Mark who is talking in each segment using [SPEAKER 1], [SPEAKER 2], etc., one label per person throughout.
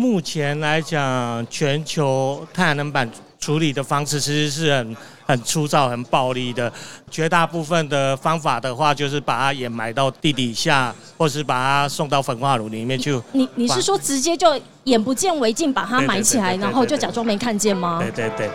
[SPEAKER 1] 目前来讲，全球太阳能板处理的方式其实是很很粗糙、很暴力的。绝大部分的方法的话，就是把它掩埋到地底下，或是把它送到焚化炉里面去。
[SPEAKER 2] 你你是说直接就眼不见为净，把它埋起来，然后就假装没看见吗？
[SPEAKER 1] 对对对。
[SPEAKER 2] 克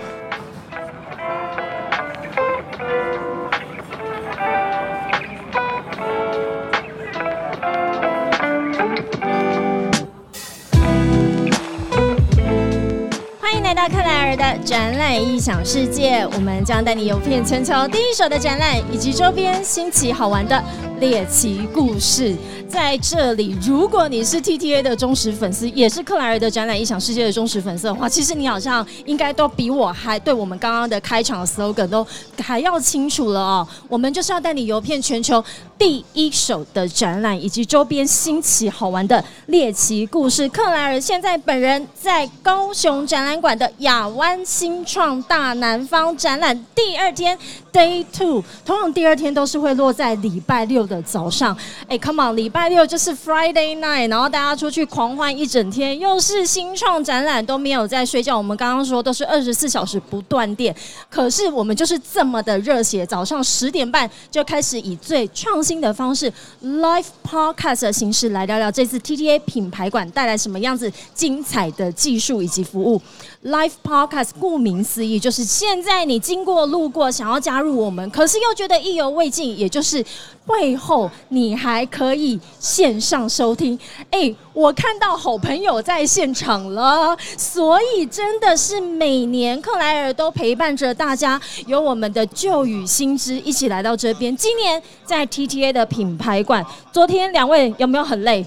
[SPEAKER 2] 异想世界，我们将带你游遍全球第一手的展览，以及周边新奇好玩的猎奇故事。在这里，如果你是 T T A 的忠实粉丝，也是克莱尔的展览异想世界的忠实粉丝的话，其实你好像应该都比我还对我们刚刚的开场 slogan 都还要清楚了哦。我们就是要带你游遍全球第一手的展览，以及周边新奇好玩的猎奇故事。克莱尔现在本人在高雄展览馆的亚湾新创大南方展览第二天 Day Two，通常第二天都是会落在礼拜六的早上。哎，Come on，礼拜六就是 Friday night，然后大家出去狂欢一整天，又是新创展览，都没有在睡觉。我们刚刚说都是二十四小时不断电，可是我们就是这么的热血，早上十点半就开始以最创新的方式 live podcast 的形式来聊聊这次 TTA 品牌馆带来什么样子精彩的技术以及服务。live podcast 顾名思义，就是现在你经过路过想要加入入我们，可是又觉得意犹未尽，也就是背后你还可以。线上收听，哎，我看到好朋友在现场了，所以真的是每年克莱尔都陪伴着大家，有我们的旧与新知一起来到这边。今年在 TTA 的品牌馆，昨天两位有没有很累？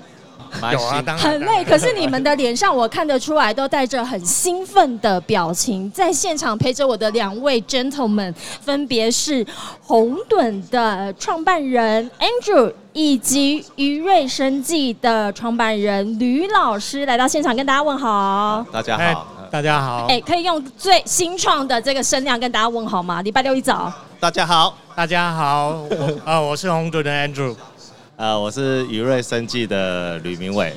[SPEAKER 1] 有啊，当然
[SPEAKER 2] 很累。可是你们的脸上我看得出来，都带着很兴奋的表情。在现场陪着我的两位 gentlemen，分别是红盾的创办人 Andrew。以及余瑞生技的创办人吕老师来到现场跟大家问好。
[SPEAKER 3] 大家好，
[SPEAKER 1] 大家好。
[SPEAKER 2] 哎，可以用最新创的这个声量跟大家问好吗？礼拜六一早。
[SPEAKER 3] 大家好，
[SPEAKER 1] 大家好。我啊，我是红盾的 Andrew。
[SPEAKER 3] 呃，我是余瑞生技的吕明伟。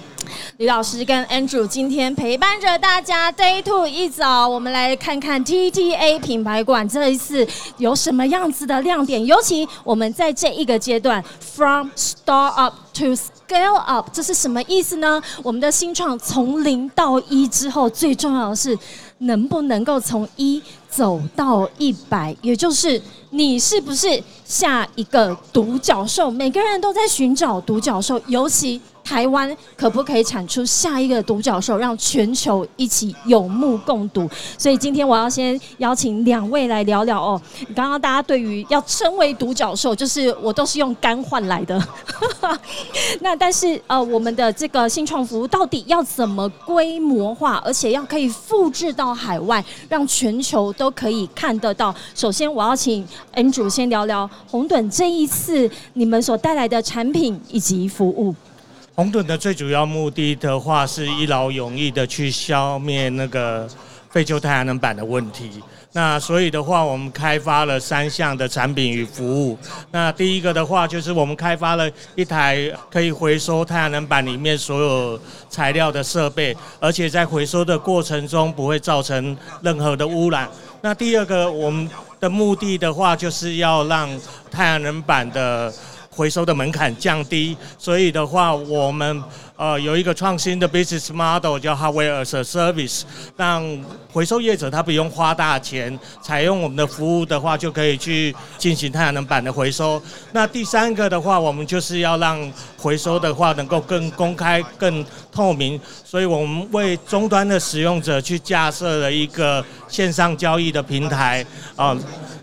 [SPEAKER 2] 李老师跟 Andrew 今天陪伴着大家 Day Two 一早，我们来看看 TTA 品牌馆这一次有什么样子的亮点。尤其我们在这一个阶段，From Start Up to Scale Up，这是什么意思呢？我们的新创从零到一之后，最重要的是能不能够从一走到一百，也就是你是不是下一个独角兽？每个人都在寻找独角兽，尤其。台湾可不可以产出下一个独角兽，让全球一起有目共睹？所以今天我要先邀请两位来聊聊哦。刚刚大家对于要称为独角兽，就是我都是用肝换来的。那但是呃，我们的这个新创服务到底要怎么规模化，而且要可以复制到海外，让全球都可以看得到？首先我要请 N 主先聊聊红盾这一次你们所带来的产品以及服务。
[SPEAKER 1] 红盾的最主要目的的话，是一劳永逸的去消灭那个废旧太阳能板的问题。那所以的话，我们开发了三项的产品与服务。那第一个的话，就是我们开发了一台可以回收太阳能板里面所有材料的设备，而且在回收的过程中不会造成任何的污染。那第二个，我们的目的的话，就是要让太阳能板的回收的门槛降低，所以的话，我们呃有一个创新的 business model 叫 Hardware as a Service，让回收业者他不用花大钱，采用我们的服务的话，就可以去进行太阳能板的回收。那第三个的话，我们就是要让回收的话能够更公开、更透明，所以我们为终端的使用者去架设了一个线上交易的平台啊，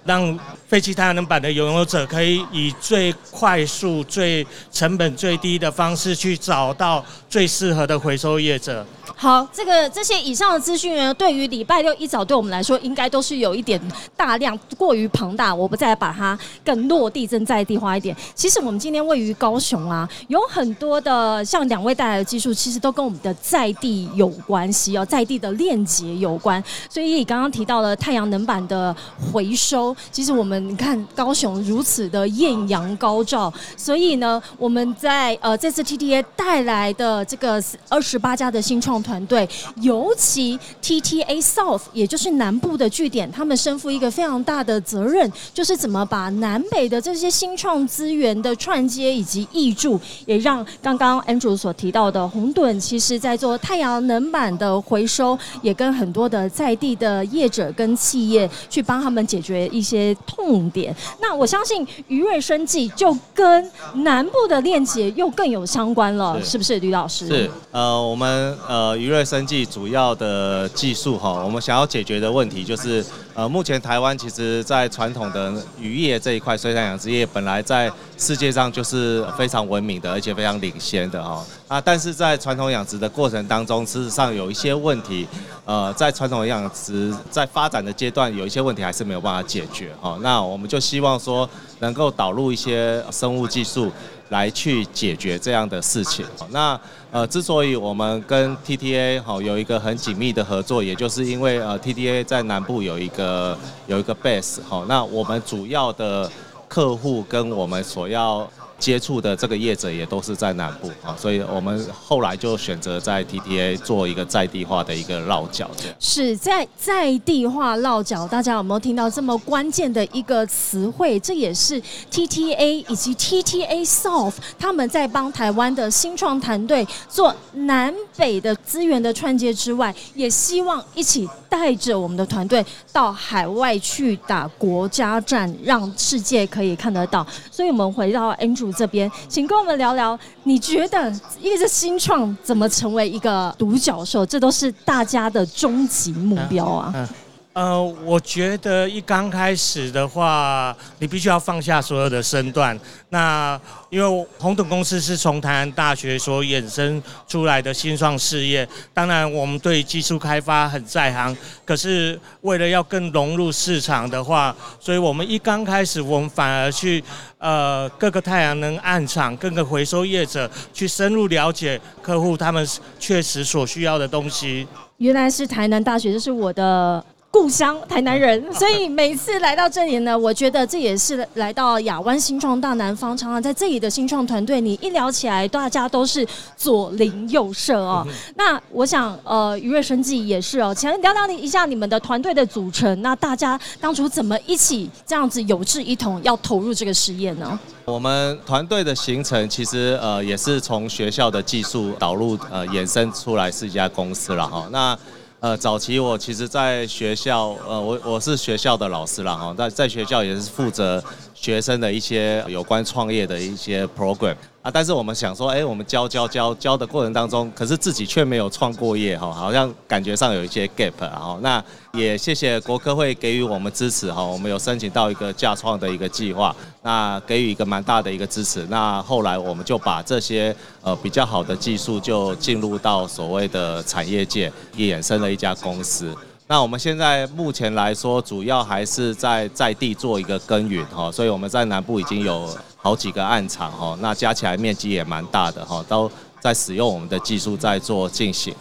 [SPEAKER 1] 让。废弃太阳能板的拥有者可以以最快速、最成本最低的方式去找到最适合的回收业者。
[SPEAKER 2] 好，这个这些以上的资讯呢，对于礼拜六一早对我们来说，应该都是有一点大量过于庞大，我不再把它更落地、更在地化一点。其实我们今天位于高雄啊，有很多的像两位带来的技术，其实都跟我们的在地有关系哦，在地的链接有关。所以刚刚提到了太阳能板的回收，其实我们。你看高雄如此的艳阳高照，所以呢，我们在呃这次 T T A 带来的这个二十八家的新创团队，尤其 TTA South，也就是南部的据点，他们身负一个非常大的责任，就是怎么把南北的这些新创资源的串接以及挹注，也让刚刚 Andrew 所提到的红盾，其实在做太阳能板的回收，也跟很多的在地的业者跟企业去帮他们解决一些痛点。那我相信余瑞生计就跟南部的链接又更有相关了，是不是，吕老师？
[SPEAKER 3] 是，呃，我们呃余瑞生计主要的技术哈，我们想要解决的问题就是，呃，目前台湾其实在传统的渔业这一块，水产养殖业本来在世界上就是非常文明的，而且非常领先的哈。啊，但是在传统养殖的过程当中，事实上有一些问题，呃，在传统养殖在发展的阶段，有一些问题还是没有办法解决哦。那我们就希望说，能够导入一些生物技术。来去解决这样的事情。那呃，之所以我们跟 TTA 好有一个很紧密的合作，也就是因为呃 TTA 在南部有一个有一个 base 好，那我们主要的客户跟我们所要。接触的这个业者也都是在南部啊，所以我们后来就选择在 TTA 做一个在地化的一个落脚，
[SPEAKER 2] 是在在地化落脚。大家有没有听到这么关键的一个词汇？这也是 TTA 以及 TTA South 他们在帮台湾的新创团队做南北的资源的串接之外，也希望一起带着我们的团队到海外去打国家战，让世界可以看得到。所以我们回到 Andrew。这边，请跟我们聊聊，你觉得一个新创怎么成为一个独角兽？这都是大家的终极目标啊。
[SPEAKER 1] 呃，我觉得一刚开始的话，你必须要放下所有的身段。那因为红等公司是从台湾大学所衍生出来的新创事业，当然我们对技术开发很在行。可是为了要更融入市场的话，所以我们一刚开始，我们反而去呃各个太阳能暗厂、各个回收业者去深入了解客户他们确实所需要的东西。
[SPEAKER 2] 原来是台南大学，这是我的。故乡台南人，所以每次来到这里呢，我觉得这也是来到亚湾新创大南方。常常在这里的新创团队，你一聊起来，大家都是左邻右舍哦。那我想，呃，愉悦生计也是哦，请聊聊你一下你们的团队的组成。那大家当初怎么一起这样子有志一同，要投入这个实验呢？
[SPEAKER 3] 我们团队的形成其实呃也是从学校的技术导入呃衍生出来是一家公司了哈。那呃，早期我其实在学校，呃，我我是学校的老师了哈，在在学校也是负责学生的一些有关创业的一些 program 啊。但是我们想说，哎，我们教教教教的过程当中，可是自己却没有创过业哈，好像感觉上有一些 gap 然后那也谢谢国科会给予我们支持哈，我们有申请到一个架创的一个计划，那给予一个蛮大的一个支持。那后来我们就把这些呃比较好的技术就进入到所谓的产业界，衍生了一家公司。那我们现在目前来说，主要还是在在地做一个耕耘哈，所以我们在南部已经有好几个暗场哈，那加起来面积也蛮大的哈，都在使用我们的技术在做进行。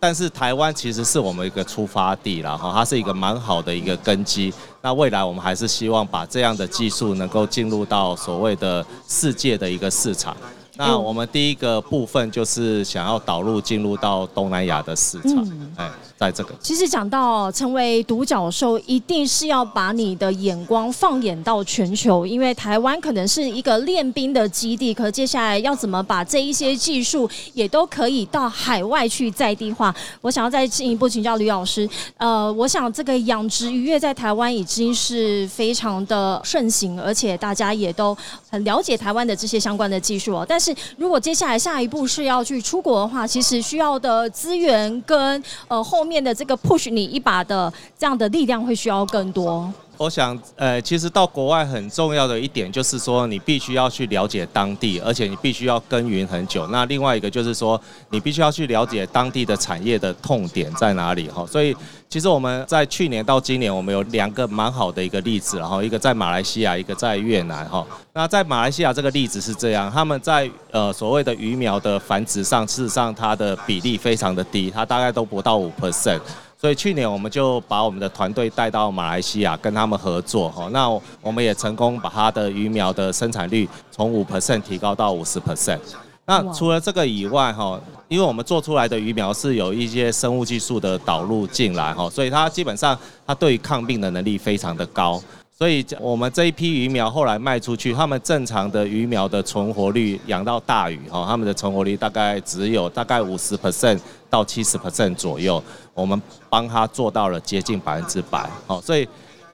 [SPEAKER 3] 但是台湾其实是我们一个出发地了哈，它是一个蛮好的一个根基。那未来我们还是希望把这样的技术能够进入到所谓的世界的一个市场。那我们第一个部分就是想要导入进入到东南亚的市场，哎，在这个。
[SPEAKER 2] 其实讲到成为独角兽，一定是要把你的眼光放眼到全球，因为台湾可能是一个练兵的基地，可接下来要怎么把这一些技术也都可以到海外去在地化？我想要再进一步请教吕老师，呃，我想这个养殖渔业在台湾已经是非常的盛行，而且大家也都很了解台湾的这些相关的技术哦，但是。如果接下来下一步是要去出国的话，其实需要的资源跟呃后面的这个 push 你一把的这样的力量会需要更多。
[SPEAKER 3] 我想，呃，其实到国外很重要的一点就是说，你必须要去了解当地，而且你必须要耕耘很久。那另外一个就是说，你必须要去了解当地的产业的痛点在哪里哈。所以，其实我们在去年到今年，我们有两个蛮好的一个例子，然后一个在马来西亚，一个在越南哈。那在马来西亚这个例子是这样，他们在呃所谓的鱼苗的繁殖上，事实上它的比例非常的低，它大概都不到五 percent。所以去年我们就把我们的团队带到马来西亚跟他们合作，哈，那我们也成功把它的鱼苗的生产率从五 percent 提高到五十 percent。那除了这个以外，哈，因为我们做出来的鱼苗是有一些生物技术的导入进来，哈，所以它基本上它对于抗病的能力非常的高。所以我们这一批鱼苗后来卖出去，他们正常的鱼苗的存活率养到大鱼哈，他们的存活率大概只有大概五十 percent 到七十 percent 左右，我们帮他做到了接近百分之百。好，所以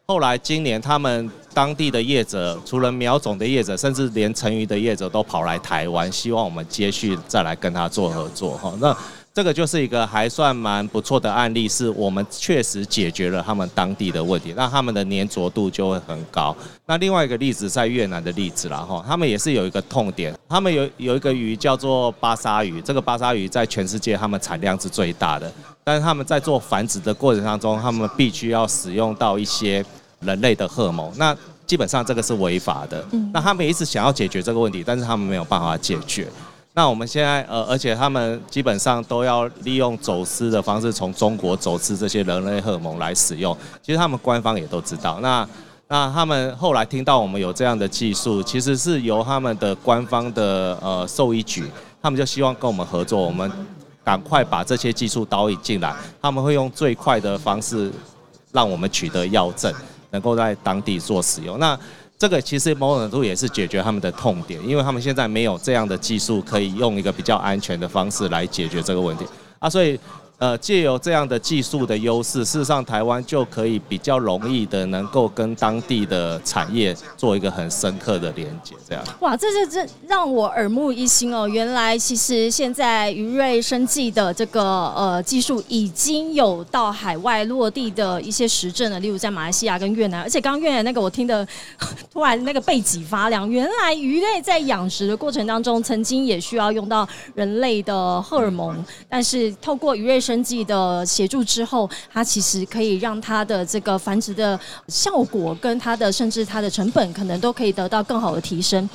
[SPEAKER 3] 后来今年他们当地的业者，除了苗种的业者，甚至连成鱼的业者都跑来台湾，希望我们接续再来跟他做合作哈。那这个就是一个还算蛮不错的案例，是我们确实解决了他们当地的问题，那他们的粘着度就会很高。那另外一个例子在越南的例子啦，哈，他们也是有一个痛点，他们有有一个鱼叫做巴沙鱼，这个巴沙鱼在全世界他们产量是最大的，但是他们在做繁殖的过程当中，他们必须要使用到一些人类的荷尔蒙，那基本上这个是违法的。嗯那他们一直想要解决这个问题，但是他们没有办法解决。那我们现在呃，而且他们基本上都要利用走私的方式从中国走私这些人类荷尔蒙来使用。其实他们官方也都知道。那那他们后来听到我们有这样的技术，其实是由他们的官方的呃兽医局，他们就希望跟我们合作，我们赶快把这些技术导引进来。他们会用最快的方式让我们取得药证，能够在当地做使用。那这个其实某种程度也是解决他们的痛点，因为他们现在没有这样的技术可以用一个比较安全的方式来解决这个问题啊，所以。呃，借由这样的技术的优势，事实上台湾就可以比较容易的能够跟当地的产业做一个很深刻的连接，这样。
[SPEAKER 2] 哇，这这这让我耳目一新哦！原来其实现在鱼瑞生技的这个呃技术已经有到海外落地的一些实证了，例如在马来西亚跟越南。而且刚刚越南那个我听的突然那个背脊发凉，原来鱼类在养殖的过程当中曾经也需要用到人类的荷尔蒙，但是透过鱼瑞。生计的协助之后，它其实可以让它的这个繁殖的效果跟它的甚至它的成本可能都可以得到更好的提升。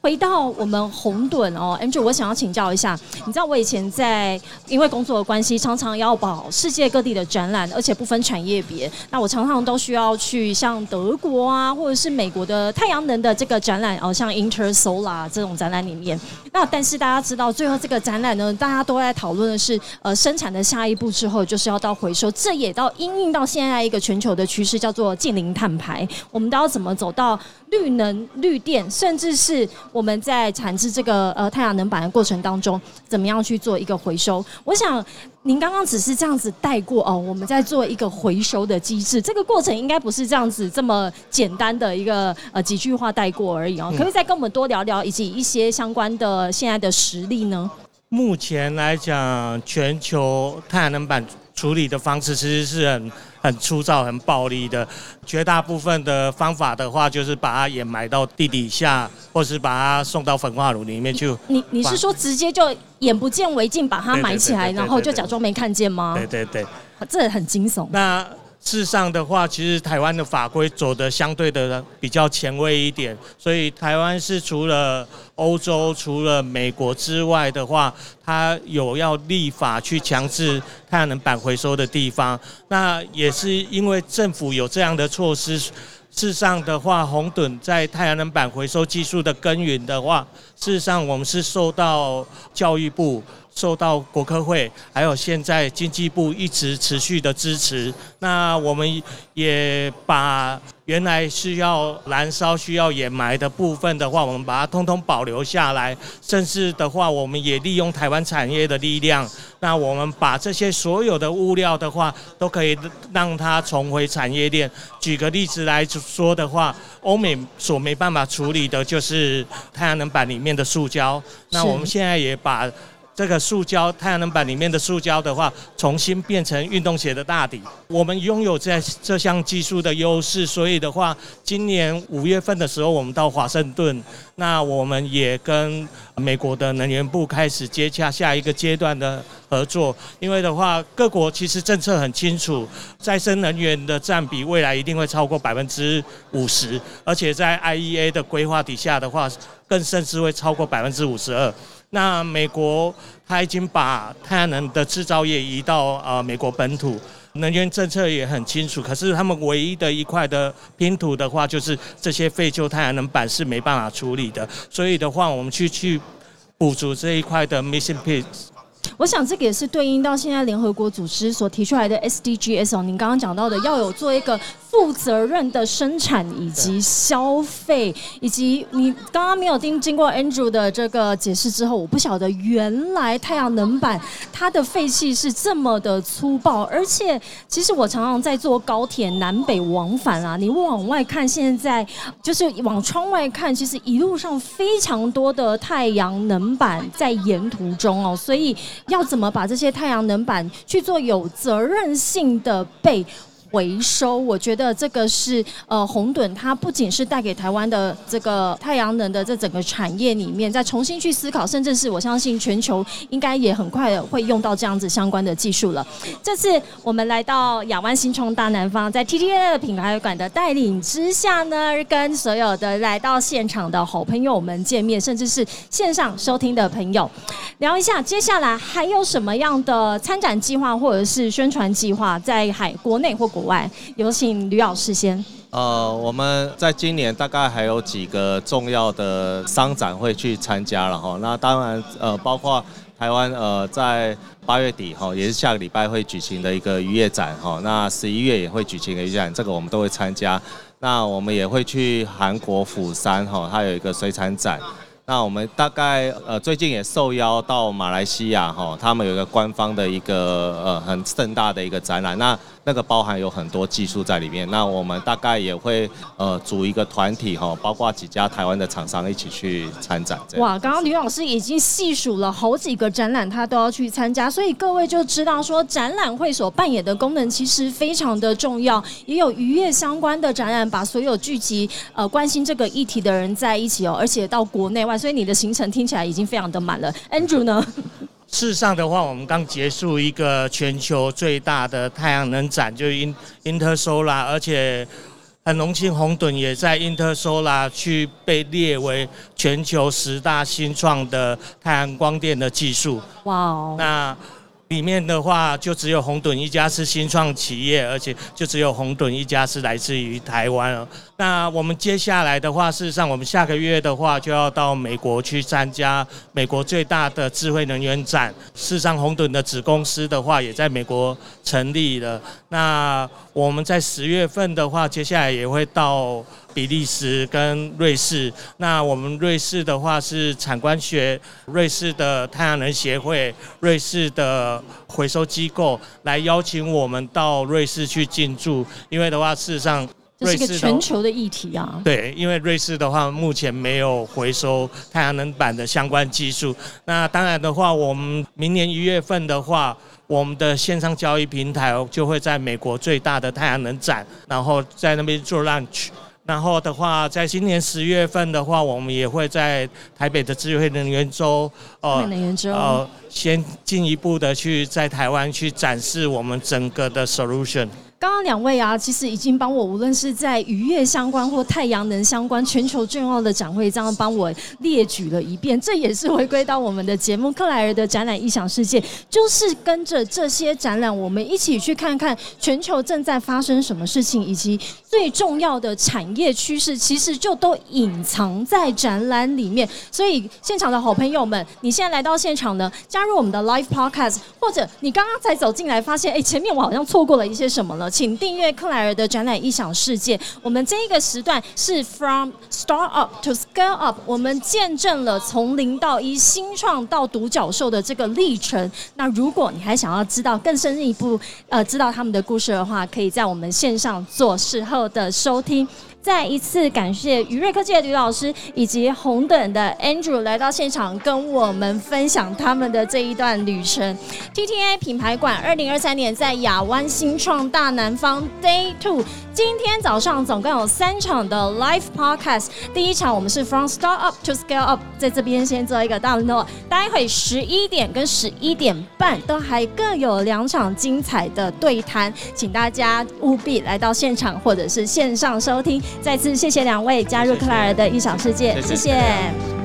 [SPEAKER 2] 回到我们红盾哦，Andrew，我想要请教一下，你知道我以前在因为工作的关系，常常要跑世界各地的展览，而且不分产业别，那我常常都需要去像德国啊，或者是美国的太阳能的这个展览哦，像 Intersolar 这种展览里面。那但是大家知道，最后这个展览呢，大家都在讨论的是呃生产的下。下一步之后就是要到回收，这也到应用到现在一个全球的趋势，叫做近零碳排。我们都要怎么走到绿能、绿电，甚至是我们在产制这个呃太阳能板的过程当中，怎么样去做一个回收？我想您刚刚只是这样子带过哦，我们在做一个回收的机制，这个过程应该不是这样子这么简单的一个呃几句话带过而已哦。可不可以再跟我们多聊聊，以及一些相关的现在的实例呢？
[SPEAKER 1] 目前来讲，全球太阳能板处理的方式其实是很很粗糙、很暴力的。绝大部分的方法的话，就是把它掩埋到地底下，或是把它送到焚化炉里面去。
[SPEAKER 2] 你你是说直接就眼不见为净，把它埋起来，然后就假装没看见吗？
[SPEAKER 1] 对对对，
[SPEAKER 2] 这很惊悚。
[SPEAKER 1] 那。事实上的话，其实台湾的法规走的相对的比较前卫一点，所以台湾是除了欧洲、除了美国之外的话，它有要立法去强制太阳能板回收的地方。那也是因为政府有这样的措施。事实上的话，红盾在太阳能板回收技术的耕耘的话，事实上我们是受到教育部。受到国科会还有现在经济部一直持续的支持，那我们也把原来需要燃烧、需要掩埋的部分的话，我们把它通通保留下来，甚至的话，我们也利用台湾产业的力量，那我们把这些所有的物料的话，都可以让它重回产业链。举个例子来说的话，欧美所没办法处理的就是太阳能板里面的塑胶，那我们现在也把。这个塑胶太阳能板里面的塑胶的话，重新变成运动鞋的大底。我们拥有这这项技术的优势，所以的话，今年五月份的时候，我们到华盛顿，那我们也跟美国的能源部开始接洽下一个阶段的合作。因为的话，各国其实政策很清楚，再生能源的占比未来一定会超过百分之五十，而且在 IEA 的规划底下的话，更甚至会超过百分之五十二。那美国他已经把太阳能的制造业移到呃美国本土，能源政策也很清楚。可是他们唯一的一块的拼图的话，就是这些废旧太阳能板是没办法处理的。所以的话，我们去去补足这一块的 missing piece。
[SPEAKER 2] 我想这个也是对应到现在联合国组织所提出来的 SDGs 哦，您刚刚讲到的要有做一个负责任的生产以及消费，以及你刚刚没有听经过 Andrew 的这个解释之后，我不晓得原来太阳能板它的废气是这么的粗暴，而且其实我常常在坐高铁南北往返啊，你往外看，现在就是往窗外看，其实一路上非常多的太阳能板在沿途中哦，所以。要怎么把这些太阳能板去做有责任性的被？回收，我觉得这个是呃红盾，它不仅是带给台湾的这个太阳能的这整个产业里面，再重新去思考，甚至是我相信全球应该也很快的会用到这样子相关的技术了。这次我们来到亚湾新创大南方，在 T T A 品牌馆的带领之下呢，跟所有的来到现场的好朋友们见面，甚至是线上收听的朋友，聊一下接下来还有什么样的参展计划或者是宣传计划，在海国内或国外，有请吕老师先。
[SPEAKER 3] 呃，我们在今年大概还有几个重要的商展会去参加了哈。那当然，呃，包括台湾呃，在八月底哈，也是下个礼拜会举行的一个渔业展哈。那十一月也会举行渔业展，这个我们都会参加。那我们也会去韩国釜山哈，它有一个水产展。那我们大概呃最近也受邀到马来西亚哈，他们有一个官方的一个呃很盛大的一个展览。那那个包含有很多技术在里面，那我们大概也会呃组一个团体哈，包括几家台湾的厂商一起去参展。
[SPEAKER 2] 哇，刚刚吕老师已经细数了好几个展览，他都要去参加，所以各位就知道说展览会所扮演的功能其实非常的重要。也有渔业相关的展览，把所有聚集呃关心这个议题的人在一起哦，而且到国内外，所以你的行程听起来已经非常的满了。Andrew 呢？
[SPEAKER 1] 事实上的话，我们刚结束一个全球最大的太阳能展，就是 In Intersolar，而且很荣幸红盾也在 Intersolar 去被列为全球十大新创的太阳光电的技术。哇哦！那。里面的话，就只有红盾一家是新创企业，而且就只有红盾一家是来自于台湾哦。那我们接下来的话，事实上，我们下个月的话就要到美国去参加美国最大的智慧能源展。事实上，红盾的子公司的话也在美国成立了。那我们在十月份的话，接下来也会到。比利时跟瑞士，那我们瑞士的话是产官学，瑞士的太阳能协会，瑞士的回收机构来邀请我们到瑞士去进驻，因为的话事实上，
[SPEAKER 2] 这是一个全球的议题啊。
[SPEAKER 1] 对，因为瑞士的话目前没有回收太阳能板的相关技术。那当然的话，我们明年一月份的话，我们的线上交易平台就会在美国最大的太阳能展，然后在那边做 launch。然后的话，在今年十月份的话，我们也会在台北的智慧能源周，
[SPEAKER 2] 呃，能源周，
[SPEAKER 1] 呃，先进一步的去在台湾去展示我们整个的 solution。
[SPEAKER 2] 刚刚两位啊，其实已经帮我，无论是在渔业相关或太阳能相关全球重要的展会，这样帮我列举了一遍。这也是回归到我们的节目克莱尔的展览异想世界，就是跟着这些展览，我们一起去看看全球正在发生什么事情，以及最重要的产业趋势，其实就都隐藏在展览里面。所以现场的好朋友们，你现在来到现场呢，加入我们的 live podcast，或者你刚刚才走进来，发现哎，前面我好像错过了一些什么了。请订阅克莱尔的展览异想世界。我们这一个时段是 From Start Up to Scale Up，我们见证了从零到一、新创到独角兽的这个历程。那如果你还想要知道更深一步，呃，知道他们的故事的话，可以在我们线上做事后的收听。再一次感谢宇瑞科技的吕老师以及红等的 Andrew 来到现场跟我们分享他们的这一段旅程。TTA 品牌馆二零二三年在亚湾新创大南方 Day Two。今天早上总共有三场的 Live Podcast。第一场我们是 From Start Up to Scale Up，在这边先做一个大诺。待会十一点跟十一点半都还各有两场精彩的对谈，请大家务必来到现场或者是线上收听。再次谢谢两位加入克莱尔的异想世界，谢谢。